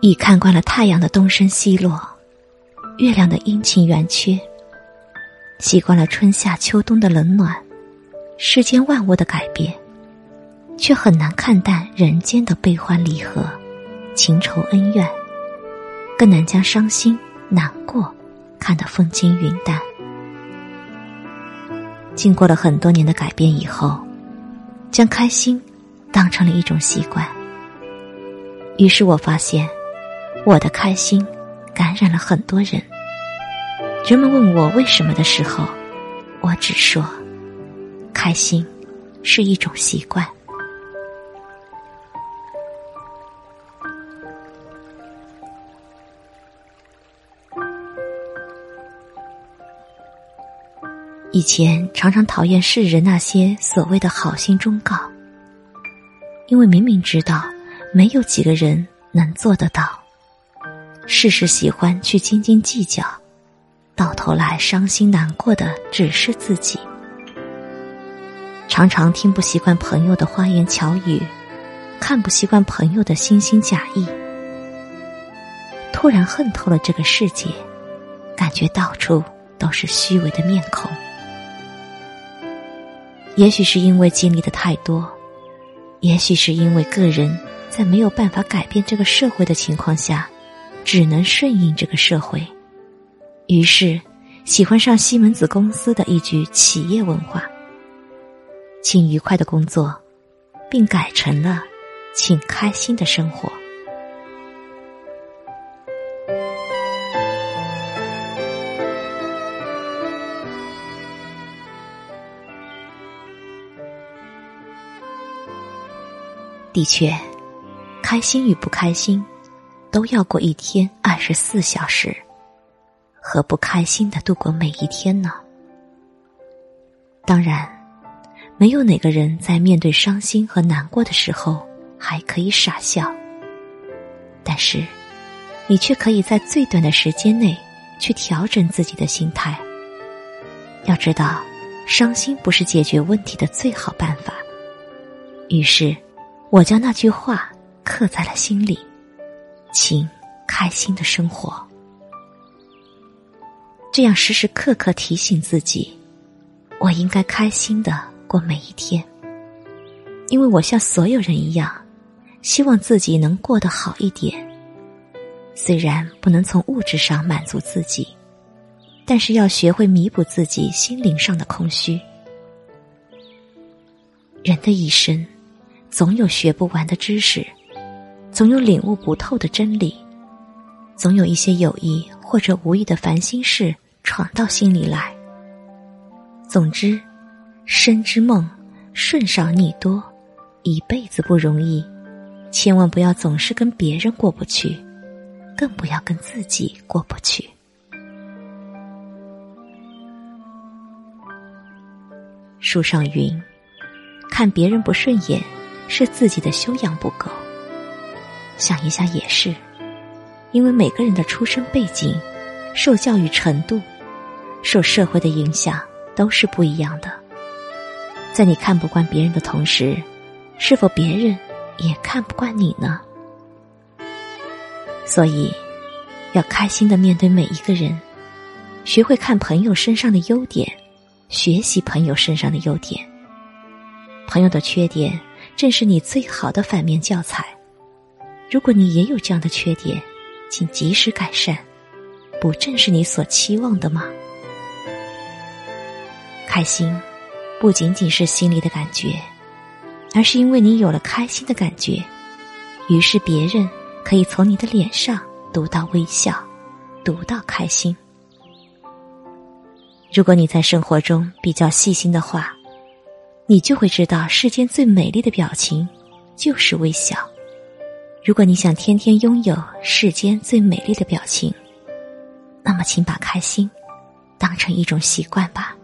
已看惯了太阳的东升西落，月亮的阴晴圆缺，习惯了春夏秋冬的冷暖，世间万物的改变，却很难看淡人间的悲欢离合、情仇恩怨，更难将伤心难过看得风轻云淡。经过了很多年的改变以后，将开心当成了一种习惯。于是我发现。我的开心感染了很多人。人们问我为什么的时候，我只说：开心是一种习惯。以前常常讨厌世人那些所谓的好心忠告，因为明明知道没有几个人能做得到。事事喜欢去斤斤计较，到头来伤心难过的只是自己。常常听不习惯朋友的花言巧语，看不习惯朋友的惺惺假意，突然恨透了这个世界，感觉到处都是虚伪的面孔。也许是因为经历的太多，也许是因为个人在没有办法改变这个社会的情况下。只能顺应这个社会，于是喜欢上西门子公司的一句企业文化：“请愉快的工作，并改成了请开心的生活。”的确，开心与不开心。都要过一天二十四小时，何不开心的度过每一天呢？当然，没有哪个人在面对伤心和难过的时候还可以傻笑。但是，你却可以在最短的时间内去调整自己的心态。要知道，伤心不是解决问题的最好办法。于是，我将那句话刻在了心里。请开心的生活，这样时时刻刻提醒自己，我应该开心的过每一天。因为我像所有人一样，希望自己能过得好一点。虽然不能从物质上满足自己，但是要学会弥补自己心灵上的空虚。人的一生，总有学不完的知识。总有领悟不透的真理，总有一些有意或者无意的烦心事闯到心里来。总之，身之梦，顺少逆多，一辈子不容易，千万不要总是跟别人过不去，更不要跟自己过不去。书上云：“看别人不顺眼，是自己的修养不够。”想一下也是，因为每个人的出身背景、受教育程度、受社会的影响都是不一样的。在你看不惯别人的同时，是否别人也看不惯你呢？所以，要开心的面对每一个人，学会看朋友身上的优点，学习朋友身上的优点。朋友的缺点，正是你最好的反面教材。如果你也有这样的缺点，请及时改善，不正是你所期望的吗？开心，不仅仅是心里的感觉，而是因为你有了开心的感觉，于是别人可以从你的脸上读到微笑，读到开心。如果你在生活中比较细心的话，你就会知道世间最美丽的表情就是微笑。如果你想天天拥有世间最美丽的表情，那么请把开心当成一种习惯吧。